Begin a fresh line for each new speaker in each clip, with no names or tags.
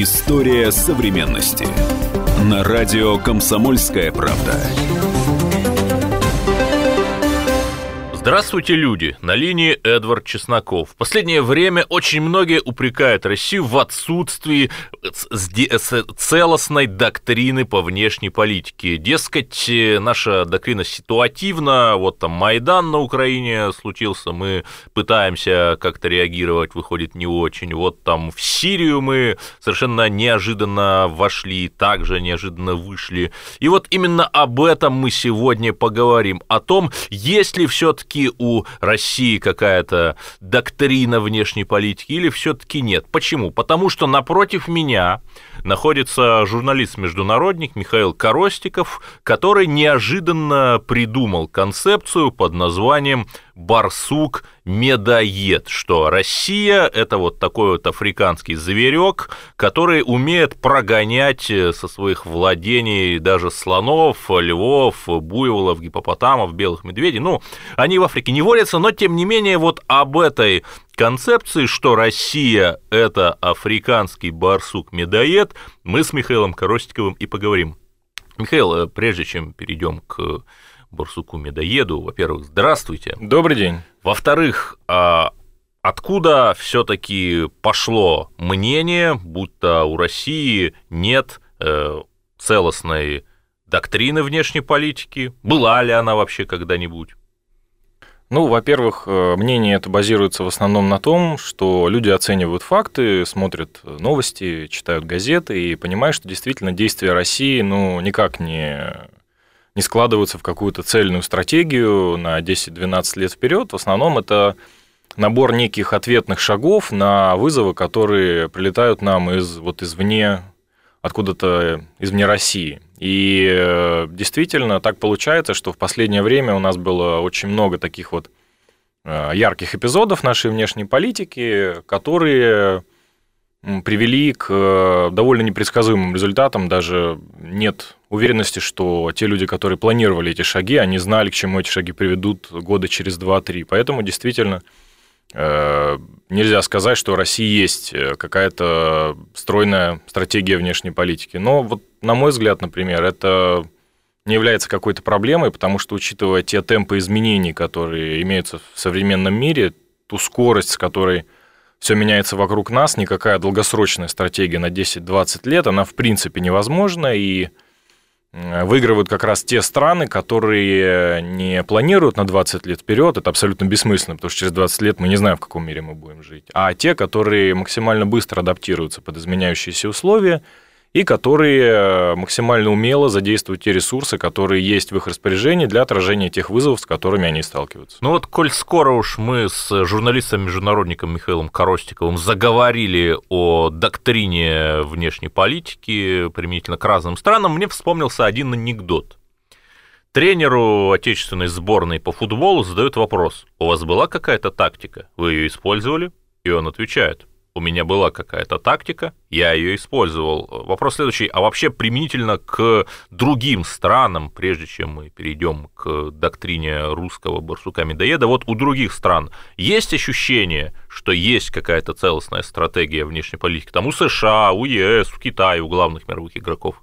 История современности. На радио «Комсомольская правда».
Здравствуйте, люди! На линии Эдвард Чесноков. В последнее время очень многие упрекают Россию в отсутствии целостной доктрины по внешней политике. Дескать, наша доктрина ситуативна, вот там Майдан на Украине случился, мы пытаемся как-то реагировать, выходит не очень. Вот там в Сирию мы совершенно неожиданно вошли, также неожиданно вышли. И вот именно об этом мы сегодня поговорим. О том, есть ли все-таки все-таки у России какая-то доктрина внешней политики или все-таки нет? Почему? Потому что напротив меня находится журналист-международник Михаил Коростиков, который неожиданно придумал концепцию под названием «барсук медоед», что Россия – это вот такой вот африканский зверек, который умеет прогонять со своих владений даже слонов, львов, буйволов, гипопотамов, белых медведей. Ну, они в Африке не водятся, но тем не менее вот об этой концепции, что Россия – это африканский барсук-медоед, мы с Михаилом Коростиковым и поговорим. Михаил, э, прежде чем перейдем к барсуку-медоеду, во-первых, здравствуйте.
Добрый день.
Во-вторых, а откуда все-таки пошло мнение, будто у России нет э, целостной доктрины внешней политики? Была ли она вообще когда-нибудь?
Ну, во-первых, э, мнение это базируется в основном на том, что люди оценивают факты, смотрят новости, читают газеты и понимают, что действительно действия России ну, никак не, не складываются в какую-то цельную стратегию на 10-12 лет вперед. В основном это набор неких ответных шагов на вызовы, которые прилетают нам из, вот извне, откуда-то извне России. И э, действительно так получается, что в последнее время у нас было очень много таких вот э, ярких эпизодов нашей внешней политики, которые привели к э, довольно непредсказуемым результатам. Даже нет уверенности, что те люди, которые планировали эти шаги, они знали, к чему эти шаги приведут года через 2-3. Поэтому действительно Э, нельзя сказать, что у России есть э, какая-то стройная стратегия внешней политики. Но вот, на мой взгляд, например, это не является какой-то проблемой, потому что, учитывая те темпы изменений, которые имеются в современном мире, ту скорость, с которой все меняется вокруг нас, никакая долгосрочная стратегия на 10-20 лет, она в принципе невозможна, и выигрывают как раз те страны, которые не планируют на 20 лет вперед, это абсолютно бессмысленно, потому что через 20 лет мы не знаем, в каком мире мы будем жить, а те, которые максимально быстро адаптируются под изменяющиеся условия и которые э, максимально умело задействуют те ресурсы, которые есть в их распоряжении для отражения тех вызовов, с которыми они сталкиваются.
Ну вот, коль скоро уж мы с журналистом-международником Михаилом Коростиковым заговорили о доктрине внешней политики применительно к разным странам, мне вспомнился один анекдот. Тренеру отечественной сборной по футболу задают вопрос, у вас была какая-то тактика, вы ее использовали? И он отвечает, у меня была какая-то тактика, я ее использовал. Вопрос следующий, а вообще применительно к другим странам, прежде чем мы перейдем к доктрине русского барсука-медоеда, вот у других стран есть ощущение, что есть какая-то целостная стратегия внешней политики, там у США, у ЕС, у Китая, у главных мировых игроков?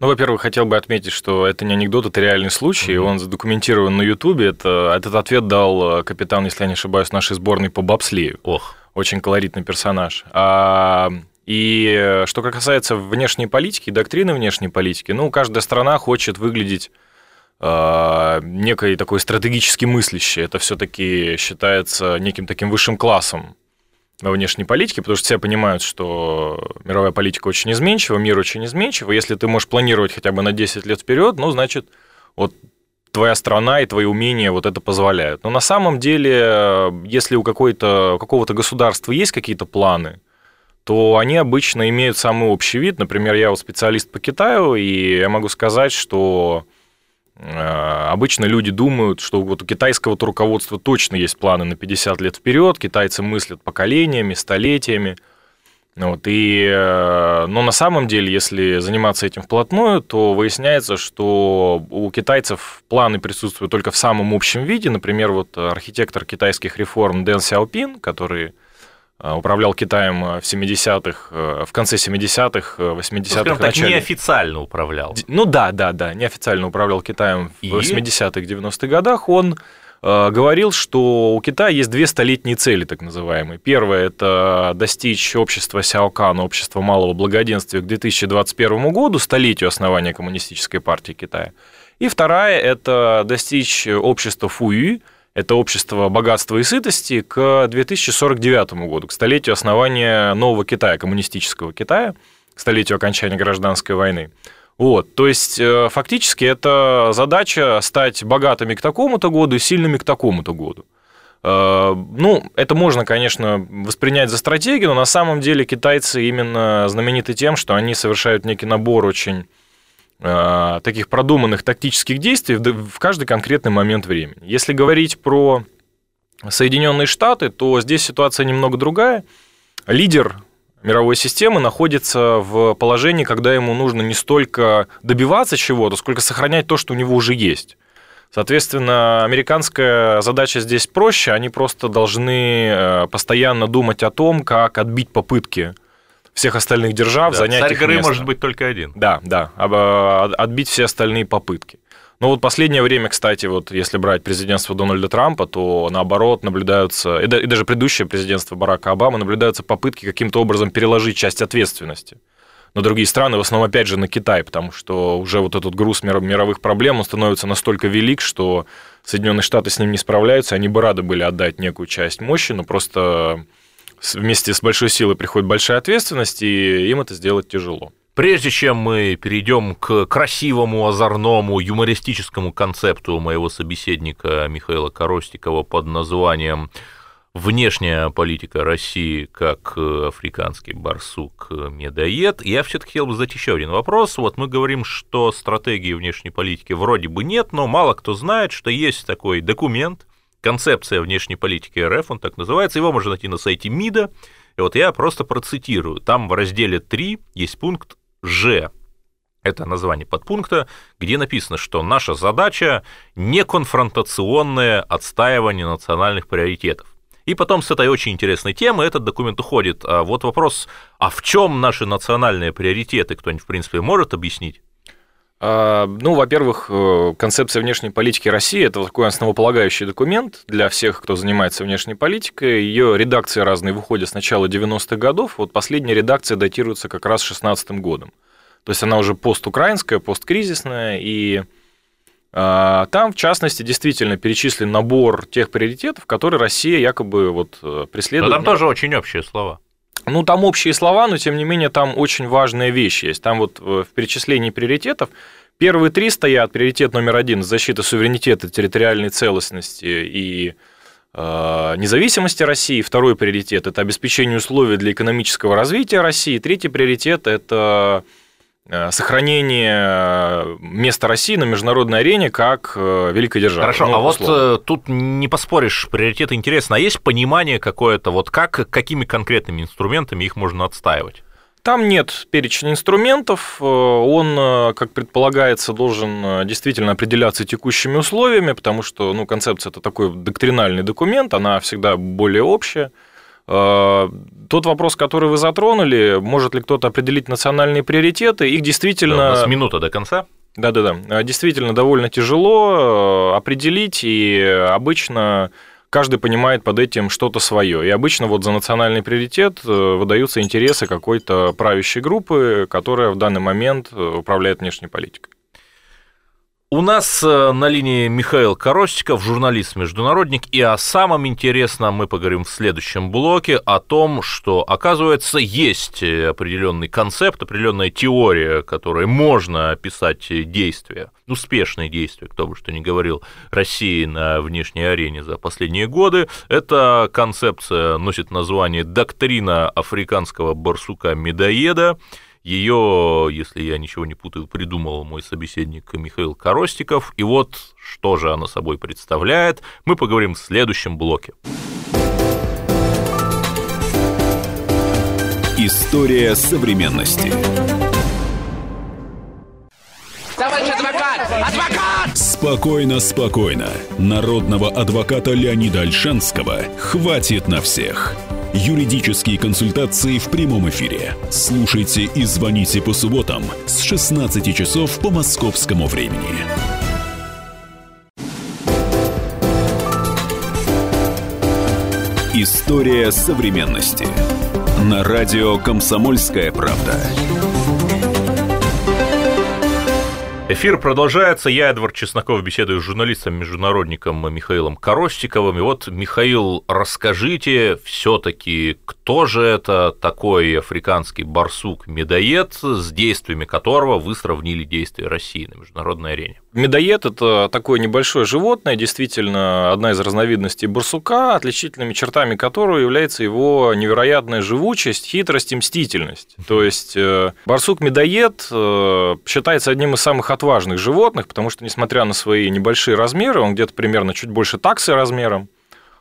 Ну, во-первых, хотел бы отметить, что это не анекдот, это реальный случай, mm-hmm. он задокументирован на Ютубе. Это, этот ответ дал капитан, если я не ошибаюсь, нашей сборной по бобслею. Ох очень колоритный персонаж. А, и что касается внешней политики, доктрины внешней политики, ну, каждая страна хочет выглядеть э, некой такой стратегически мыслящей. Это все-таки считается неким таким высшим классом во внешней политике, потому что все понимают, что мировая политика очень изменчива, мир очень изменчив. Если ты можешь планировать хотя бы на 10 лет вперед, ну, значит, вот твоя страна и твои умения вот это позволяют. Но на самом деле, если у какой-то, какого-то государства есть какие-то планы, то они обычно имеют самый общий вид. Например, я вот специалист по Китаю, и я могу сказать, что обычно люди думают, что вот у китайского руководства точно есть планы на 50 лет вперед, китайцы мыслят поколениями, столетиями – вот, и, э, но на самом деле, если заниматься этим вплотную, то выясняется, что у китайцев планы присутствуют только в самом общем виде. Например, вот архитектор китайских реформ Дэн Сяопин, который управлял Китаем в 70-х, в конце 70-х, 80-х,
ну, так, неофициально управлял.
Ну да, да, да, неофициально управлял Китаем И? в 80-х, 90-х годах. Он Э, говорил, что у Китая есть две столетние цели, так называемые. Первая – это достичь общества Сяокана, общества малого благоденствия к 2021 году, столетию основания Коммунистической партии Китая. И вторая – это достичь общества Фуи, это общество богатства и сытости, к 2049 году, к столетию основания нового Китая, коммунистического Китая, к столетию окончания гражданской войны. Вот, то есть э, фактически это задача стать богатыми к такому-то году и сильными к такому-то году. Э, ну, это можно, конечно, воспринять за стратегию, но на самом деле китайцы именно знамениты тем, что они совершают некий набор очень таких продуманных тактических действий в каждый конкретный момент времени. Если говорить про Соединенные Штаты, то здесь ситуация немного другая. Лидер мировой системы находится в положении, когда ему нужно не столько добиваться чего-то, сколько сохранять то, что у него уже есть. Соответственно, американская задача здесь проще, они просто должны э, постоянно думать о том, как отбить попытки всех остальных держав
да,
занять
царь
их
горы
место.
может быть только один.
Да, да, э, отбить все остальные попытки. Но вот последнее время, кстати, вот если брать президентство Дональда Трампа, то наоборот наблюдаются, и, даже предыдущее президентство Барака Обамы, наблюдаются попытки каким-то образом переложить часть ответственности на другие страны, в основном, опять же, на Китай, потому что уже вот этот груз мировых проблем, он становится настолько велик, что Соединенные Штаты с ним не справляются, они бы рады были отдать некую часть мощи, но просто вместе с большой силой приходит большая ответственность, и им это сделать тяжело.
Прежде чем мы перейдем к красивому, озорному, юмористическому концепту моего собеседника Михаила Коростикова под названием «Внешняя политика России как африканский барсук-медоед», я все-таки хотел бы задать еще один вопрос. Вот мы говорим, что стратегии внешней политики вроде бы нет, но мало кто знает, что есть такой документ, концепция внешней политики РФ, он так называется, его можно найти на сайте МИДа, и вот я просто процитирую. Там в разделе 3 есть пункт Ж. Это название подпункта, где написано, что наша задача не конфронтационное отстаивание национальных приоритетов. И потом с этой очень интересной темы этот документ уходит. А вот вопрос, а в чем наши национальные приоритеты, кто-нибудь, в принципе, может объяснить?
А, ну, во-первых, э, концепция внешней политики России – это такой основополагающий документ для всех, кто занимается внешней политикой. Ее редакции разные выходят с начала 90-х годов. Вот последняя редакция датируется как раз 16 годом. То есть она уже постукраинская, посткризисная, и а, там, в частности, действительно перечислен набор тех приоритетов, которые Россия якобы вот э, преследует.
Но там тоже очень общие слова.
Ну, там общие слова, но тем не менее там очень важная вещь есть. Там вот э, в перечислении приоритетов первые три стоят. Приоритет номер один – защита суверенитета, территориальной целостности и э, независимости России. Второй приоритет – это обеспечение условий для экономического развития России. Третий приоритет – это сохранение э, места России на международной арене как э, великой державы.
Хорошо, ну, а условно. вот тут не поспоришь, приоритеты интересно. А есть понимание какое-то, вот как, какими конкретными инструментами их можно отстаивать?
Там нет перечня инструментов, он, как предполагается, должен действительно определяться текущими условиями, потому что ну, концепция – это такой доктринальный документ, она всегда более общая. Э, тот вопрос, который вы затронули, может ли кто-то определить национальные приоритеты, их действительно... Да,
у нас минута до конца.
Да-да-да, действительно довольно тяжело э, определить, и обычно каждый понимает под этим что-то свое. И обычно вот за национальный приоритет э, выдаются интересы какой-то правящей группы, которая в данный момент управляет внешней политикой.
У нас э, на линии Михаил Коростиков, журналист-международник, и о самом интересном мы поговорим в следующем блоке, о том, что, оказывается, есть определенный концепт, определенная теория, которой можно описать действия, успешные действия, кто бы что ни говорил, России на внешней арене за последние годы. Эта концепция носит название «Доктрина африканского барсука-медоеда», ее, если я ничего не путаю, придумал мой собеседник Михаил Коростиков. И вот что же она собой представляет, мы поговорим в следующем блоке.
История современности.
Товарищ адвокат! Адвокат!
Спокойно, спокойно. Народного адвоката Леонида Альшанского хватит на всех. Юридические консультации в прямом эфире. Слушайте и звоните по субботам с 16 часов по московскому времени. История современности. На радио «Комсомольская правда».
Эфир продолжается. Я, Эдвард Чесноков, беседую с журналистом-международником Михаилом Коростиковым. И вот, Михаил, расскажите все-таки, кто же это такой африканский барсук-медоед, с действиями которого вы сравнили действия России на международной арене?
Медоед – это такое небольшое животное, действительно одна из разновидностей барсука, отличительными чертами которого является его невероятная живучесть, хитрость и мстительность. То есть э, барсук-медоед э, считается одним из самых отважных животных, потому что, несмотря на свои небольшие размеры, он где-то примерно чуть больше таксы размером,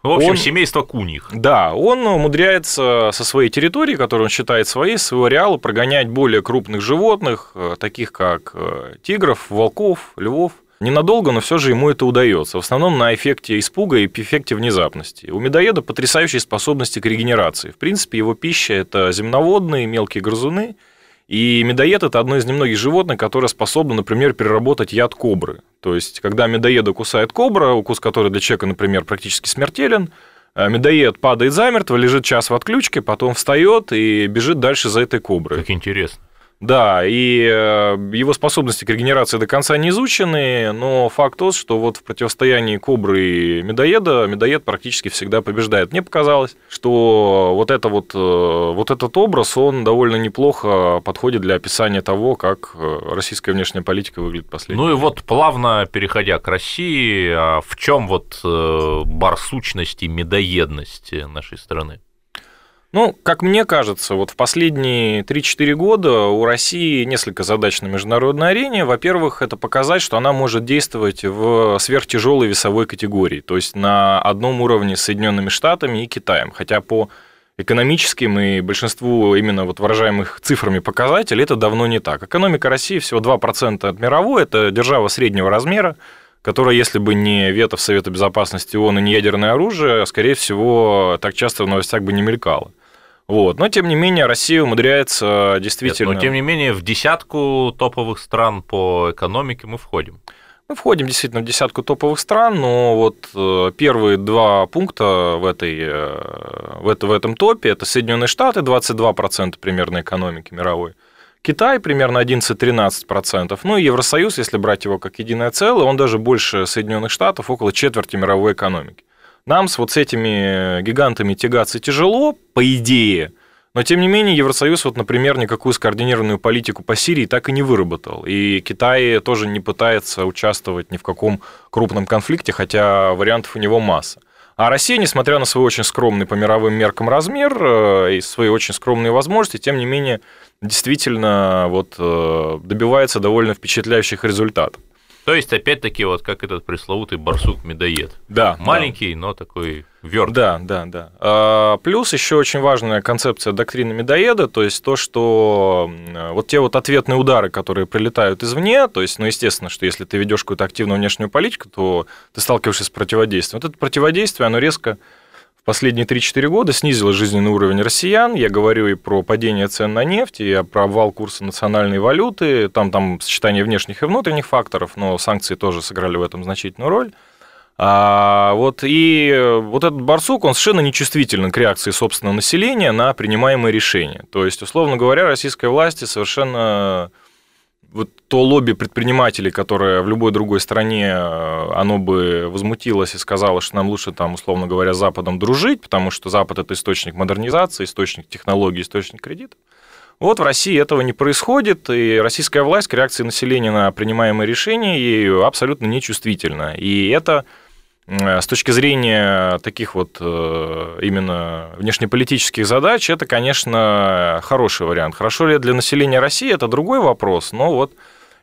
ну, в общем,
он,
семейство куних.
Да, он умудряется со своей территории, которую он считает своей, своего ареала, прогонять более крупных животных, э, таких как э, тигров, волков, львов. Ненадолго, но все же ему это удается. В основном на эффекте испуга и эффекте внезапности. У медоеда потрясающие способности к регенерации. В принципе, его пища – это земноводные, мелкие грызуны – и медоед – это одно из немногих животных, которое способно, например, переработать яд кобры. То есть, когда медоеда кусает кобра, укус которой для человека, например, практически смертелен, э, медоед падает замертво, лежит час в отключке, потом встает и бежит дальше за этой коброй.
Как интересно.
Да, и э, его способности к регенерации до конца не изучены, но факт тот, что вот в противостоянии кобры и медоеда медоед практически всегда побеждает. Мне показалось, что вот, это вот, э, вот этот образ, он довольно неплохо подходит для описания того, как э, российская внешняя политика выглядит последние
Ну и вот плавно переходя к России, а в чем вот барсучность и медоедность нашей страны?
Ну, как мне кажется, вот в последние 3-4 года у России несколько задач на международной арене. Во-первых, это показать, что она может действовать в сверхтяжелой весовой категории, то есть на одном уровне с Соединенными Штатами и Китаем. Хотя по экономическим и большинству именно вот выражаемых цифрами показателей это давно не так. Экономика России всего 2% от мировой, это держава среднего размера, которая, если бы не вето в Совета Безопасности ООН и не ядерное оружие, скорее всего, так часто в новостях бы не мелькало. Вот. Но, тем не менее, Россия умудряется действительно... Нет,
но, тем не менее, в десятку топовых стран по экономике мы входим.
Мы входим действительно в десятку топовых стран, но вот э, первые два пункта в, этой, э, в, это, в этом топе – это Соединенные Штаты, 22% примерно экономики мировой, Китай примерно 11-13%, ну и Евросоюз, если брать его как единое целое, он даже больше Соединенных Штатов, около четверти мировой экономики. Нам с вот с этими гигантами тягаться тяжело, по идее, но, тем не менее, Евросоюз, вот, например, никакую скоординированную политику по Сирии так и не выработал. И Китай тоже не пытается участвовать ни в каком крупном конфликте, хотя вариантов у него масса. А Россия, несмотря на свой очень скромный по мировым меркам размер э, и свои очень скромные возможности, тем не менее, действительно вот, э, добивается довольно впечатляющих результатов.
То есть, опять-таки, вот как этот пресловутый барсук-медоед.
Да.
Маленький,
да.
но такой верт.
Да, да, да. А, плюс еще очень важная концепция доктрины медоеда, то есть то, что вот те вот ответные удары, которые прилетают извне, то есть, ну, естественно, что если ты ведешь какую-то активную внешнюю политику, то ты сталкиваешься с противодействием. Вот это противодействие, оно резко последние 3-4 года снизила жизненный уровень россиян. Я говорю и про падение цен на нефть, и про обвал курса национальной валюты. Там, там сочетание внешних и внутренних факторов, но санкции тоже сыграли в этом значительную роль. А, вот, и вот этот барсук, он совершенно нечувствителен к реакции собственного населения на принимаемые решения. То есть, условно говоря, российской власти совершенно вот то лобби предпринимателей, которое в любой другой стране, э, оно бы возмутилось и сказало, что нам лучше там, условно говоря, с Западом дружить, потому что Запад – это источник модернизации, источник технологий, источник кредитов. Вот в России этого не происходит, и российская власть к реакции населения на принимаемые решения ею абсолютно нечувствительна. И это с точки зрения таких вот э, именно внешнеполитических задач, это, конечно, хороший вариант. Хорошо ли для населения России, это другой вопрос, но вот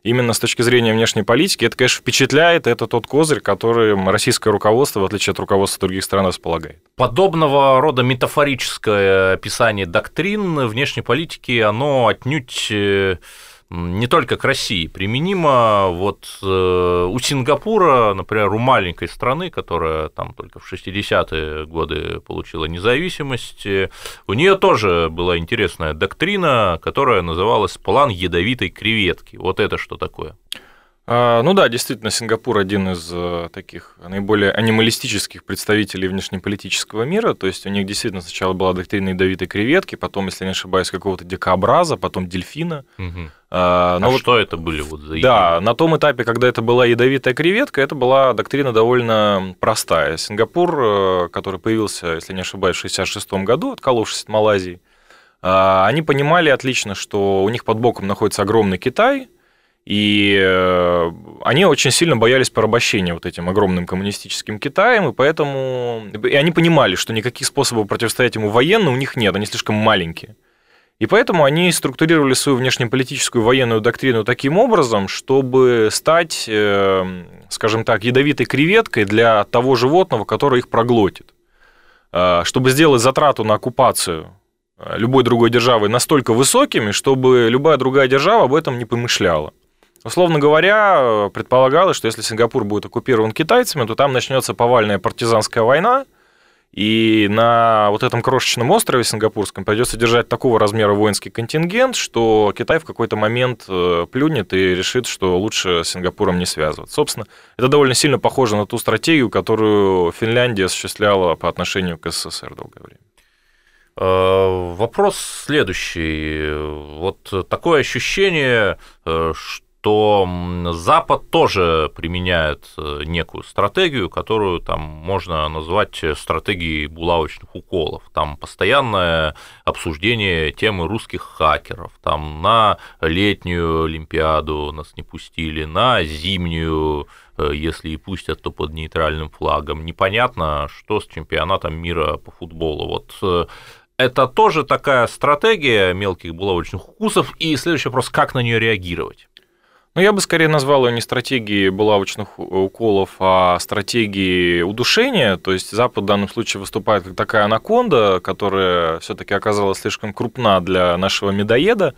именно с точки зрения внешней политики, это, конечно, впечатляет, это тот козырь, которым российское руководство, в отличие от руководства других стран, располагает.
Подобного рода метафорическое описание доктрин внешней политики, оно отнюдь э, не только к России применимо. Вот э, у Сингапура, например, у маленькой страны, которая там только в 60-е годы получила независимость, э, у нее тоже была интересная доктрина, которая называлась «план ядовитой креветки». Вот это что такое?
А, ну да, действительно, Сингапур один из э, таких наиболее анималистических представителей внешнеполитического мира. То есть у них действительно сначала была доктрина ядовитой креветки, потом, если не ошибаюсь, какого-то дикообраза, потом дельфина.
Угу. А, но а вот, что это были вот за
Да, на том этапе, когда это была ядовитая креветка, это была доктрина довольно простая. Сингапур, э, который появился, если не ошибаюсь, в 1966 году, отколовшись от Малайзии, а, они понимали отлично, что у них под боком находится огромный Китай – и э, они очень сильно боялись порабощения вот этим огромным коммунистическим Китаем, и поэтому... И они понимали, что никаких способов противостоять ему военно у них нет, они слишком маленькие. И поэтому они структурировали свою внешнеполитическую военную доктрину таким образом, чтобы стать, э, скажем так, ядовитой креветкой для того животного, которое их проглотит. Э, чтобы сделать затрату на оккупацию любой другой державы настолько высокими, чтобы любая другая держава об этом не помышляла. Условно говоря, предполагалось, что если Сингапур будет оккупирован китайцами, то там начнется повальная партизанская война, и на вот этом крошечном острове сингапурском придется держать такого размера воинский контингент, что Китай в какой-то момент э, плюнет и решит, что лучше с Сингапуром не связываться. Собственно, это довольно сильно похоже на ту стратегию, которую Финляндия осуществляла по отношению к СССР долгое время.
Э, вопрос следующий. Вот такое ощущение, что э, то Запад тоже применяет э, некую стратегию, которую там можно назвать стратегией булавочных уколов. Там постоянное обсуждение темы русских хакеров. Там на летнюю Олимпиаду нас не пустили, на зимнюю э, если и пустят, то под нейтральным флагом. Непонятно, что с чемпионатом мира по футболу. Вот э, это тоже такая стратегия мелких булавочных укусов. И следующий вопрос, как на нее реагировать?
Ну, я бы скорее назвал ее не стратегией булавочных уколов, а стратегией удушения. То есть Запад в данном случае выступает как такая анаконда, которая все-таки оказалась слишком крупна для нашего медоеда.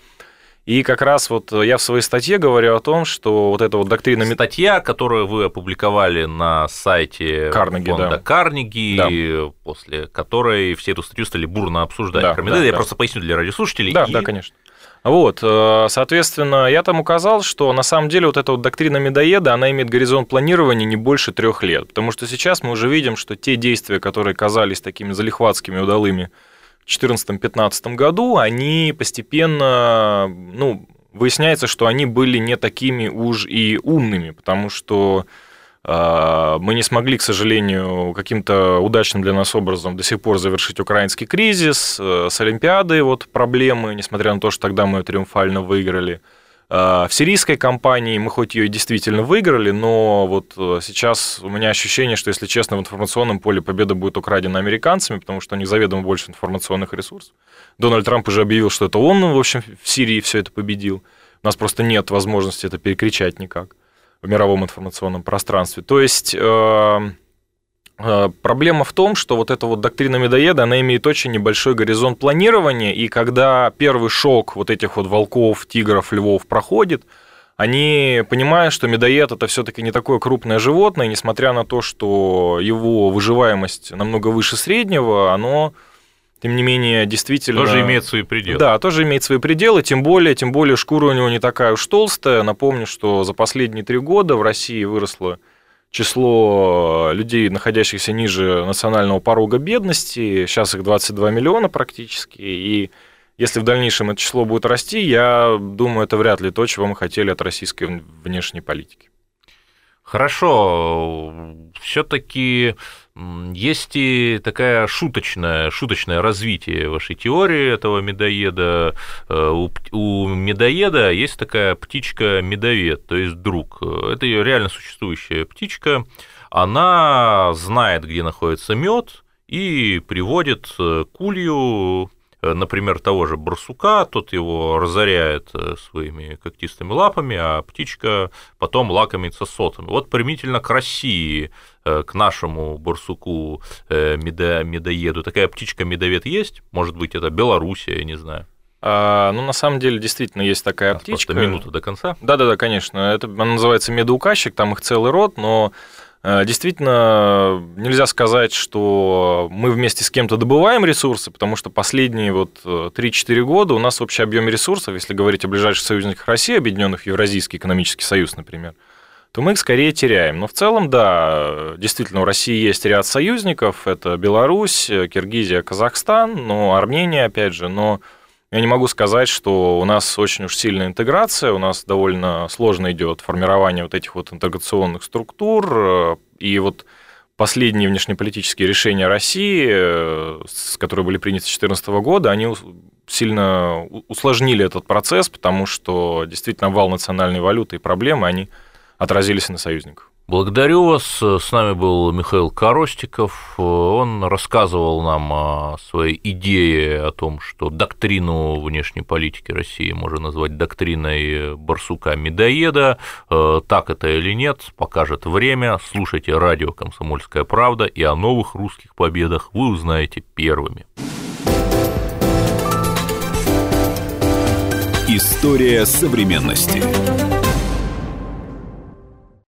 И как раз вот я в своей статье говорю о том, что вот эта вот доктрина...
Статья, которую вы опубликовали на сайте
Карнеги,
фонда
да.
Карнеги, да. после которой все эту статью стали бурно обсуждать. Да, да, я да. просто поясню для радиослушателей.
Да, и... да, конечно. Вот, э, соответственно, я там указал, что на самом деле вот эта вот доктрина медоеда, она имеет горизонт планирования не больше трех лет, потому что сейчас мы уже видим, что те действия, которые казались такими залихватскими, удалыми в 2014-2015 году, они постепенно, ну, выясняется, что они были не такими уж и умными, потому что мы не смогли, к сожалению, каким-то удачным для нас образом до сих пор завершить украинский кризис. Э, с Олимпиадой вот проблемы, несмотря на то, что тогда мы ее триумфально выиграли. А, в сирийской кампании мы хоть ее действительно выиграли, но вот э, сейчас у меня ощущение, что, если честно, в информационном поле победа будет украдена американцами, потому что у них заведомо больше информационных ресурсов. Дональд Трамп уже объявил, что это он, в общем, в Сирии все это победил. У нас просто нет возможности это перекричать никак в мировом информационном пространстве. То есть э, э, проблема в том, что вот эта вот доктрина медоеда, она имеет очень небольшой горизонт планирования, и когда первый шок вот этих вот волков, тигров, львов проходит, они понимают, что медоед это все-таки не такое крупное животное, несмотря на то, что его выживаемость намного выше среднего, оно тем не менее, действительно...
Тоже имеет свои пределы.
Да, тоже имеет свои пределы, тем более, тем более шкура у него не такая уж толстая. Напомню, что за последние три года в России выросло число людей, находящихся ниже национального порога бедности. Сейчас их 22 миллиона практически. И если в дальнейшем это число будет расти, я думаю, это вряд ли то, чего мы хотели от российской внешней политики.
Хорошо, все-таки есть и такая шуточная, шуточное развитие вашей теории этого медоеда. Э, у, у медоеда есть такая птичка-медовед, то есть друг. Это ее реально существующая птичка. Она знает, где находится мед, и приводит Э, например, того же барсука, тот его разоряет э, своими когтистыми лапами, а птичка потом лакомится сотами. Вот примительно к России, э, к нашему барсуку медо, медоеду, такая птичка-медовед есть? Может быть, это Белоруссия, я не знаю.
А, ну, на самом деле, действительно, есть такая птичка.
минута до конца.
Да-да-да, конечно. Это она называется медоуказчик, там их целый род, но э, Действительно, нельзя сказать, что мы вместе с кем-то добываем ресурсы, потому что последние вот 3-4 э, года у нас общий объем ресурсов, если говорить о ближайших союзниках России, объединенных Евразийский экономический союз, например, то мы их скорее теряем. Но в целом, да, действительно, у России есть ряд союзников, это Беларусь, Киргизия, Казахстан, но Армения, опять же, но я не могу сказать, что у нас очень уж сильная интеграция, у нас довольно сложно идет формирование вот этих вот интеграционных структур, э, и вот последние внешнеполитические решения России, э, которые были приняты с 2014 года, они сильно усложнили этот процесс, потому что действительно вал национальной валюты и проблемы, они отразились на союзниках.
Благодарю вас. С нами был Михаил Коростиков. Он рассказывал нам о своей идее о том, что доктрину внешней политики России можно назвать доктриной барсука-медоеда. Так это или нет, покажет время. Слушайте радио «Комсомольская правда» и о новых русских победах вы узнаете первыми.
История современности.